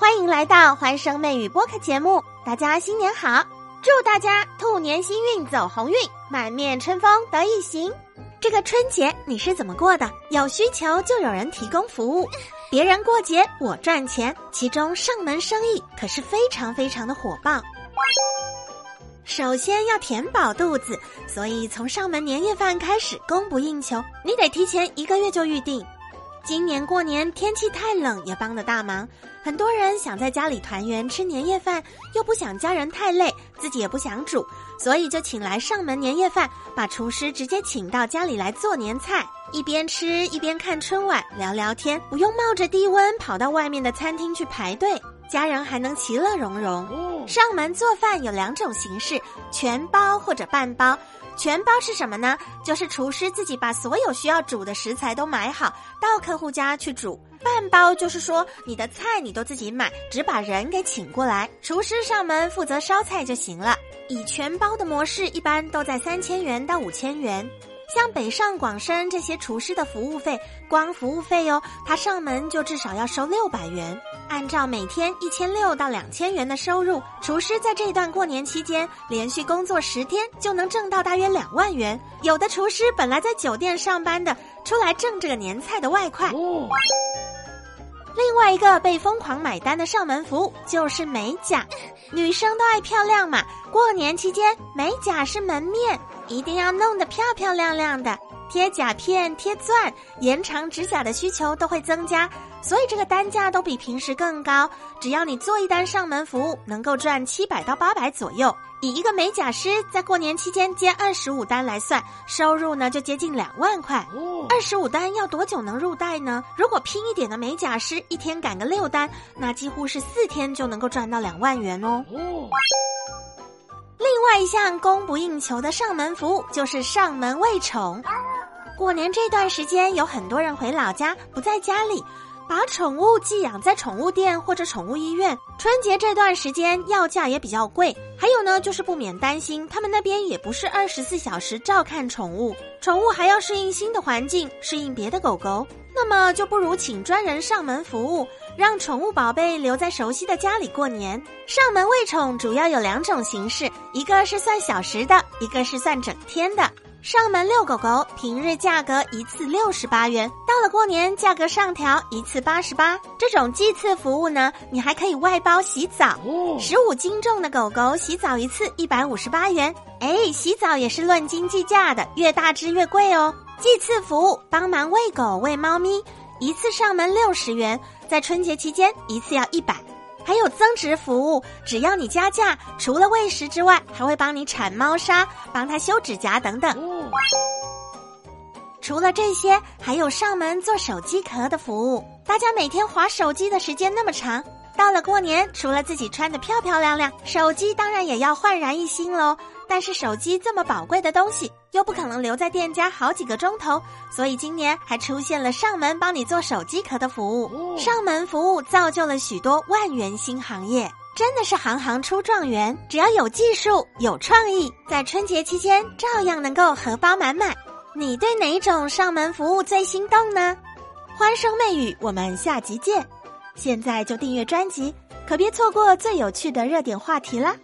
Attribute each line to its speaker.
Speaker 1: 欢迎来到欢声妹语播客节目，大家新年好！祝大家兔年新运走鸿运，满面春风得意行。这个春节你是怎么过的？有需求就有人提供服务，别人过节我赚钱，其中上门生意可是非常非常的火爆。首先要填饱肚子，所以从上门年夜饭开始供不应求，你得提前一个月就预定。今年过年天气太冷也帮了大忙，很多人想在家里团圆吃年夜饭，又不想家人太累，自己也不想煮，所以就请来上门年夜饭，把厨师直接请到家里来做年菜，一边吃一边看春晚聊聊天，不用冒着低温跑到外面的餐厅去排队。家人还能其乐融融。上门做饭有两种形式：全包或者半包。全包是什么呢？就是厨师自己把所有需要煮的食材都买好，到客户家去煮。半包就是说你的菜你都自己买，只把人给请过来，厨师上门负责烧菜就行了。以全包的模式，一般都在三千元到五千元。像北上广深这些厨师的服务费，光服务费哟，他上门就至少要收六百元。按照每天一千六到两千元的收入，厨师在这段过年期间连续工作十天，就能挣到大约两万元。有的厨师本来在酒店上班的，出来挣这个年菜的外快。另外一个被疯狂买单的上门服务就是美甲，女生都爱漂亮嘛，过年期间美甲是门面。一定要弄得漂漂亮亮的，贴甲片、贴钻，延长指甲的需求都会增加，所以这个单价都比平时更高。只要你做一单上门服务，能够赚七百到八百左右。以一个美甲师在过年期间接二十五单来算，收入呢就接近两万块。二十五单要多久能入袋呢？如果拼一点的美甲师一天赶个六单，那几乎是四天就能够赚到两万元哦。另另外一项供不应求的上门服务就是上门喂宠。过年这段时间，有很多人回老家不在家里，把宠物寄养在宠物店或者宠物医院。春节这段时间药价也比较贵，还有呢，就是不免担心他们那边也不是二十四小时照看宠物，宠物还要适应新的环境，适应别的狗狗。那么就不如请专人上门服务，让宠物宝贝留在熟悉的家里过年。上门喂宠主要有两种形式，一个是算小时的，一个是算整天的。上门遛狗狗，平日价格一次六十八元，到了过年价格上调，一次八十八。这种祭次服务呢，你还可以外包洗澡，十五斤重的狗狗洗澡一次一百五十八元。哎，洗澡也是论斤计价的，越大只越贵哦。祭次服务帮忙喂狗喂猫咪，一次上门六十元，在春节期间一次要一百。还有增值服务，只要你加价，除了喂食之外，还会帮你铲猫砂、帮它修指甲等等。除了这些，还有上门做手机壳的服务。大家每天划手机的时间那么长。到了过年，除了自己穿的漂漂亮亮，手机当然也要焕然一新喽。但是手机这么宝贵的东西，又不可能留在店家好几个钟头，所以今年还出现了上门帮你做手机壳的服务。上门服务造就了许多万元新行业，真的是行行出状元。只要有技术、有创意，在春节期间照样能够荷包满满。你对哪种上门服务最心动呢？欢声媚语，我们下集见。现在就订阅专辑，可别错过最有趣的热点话题啦！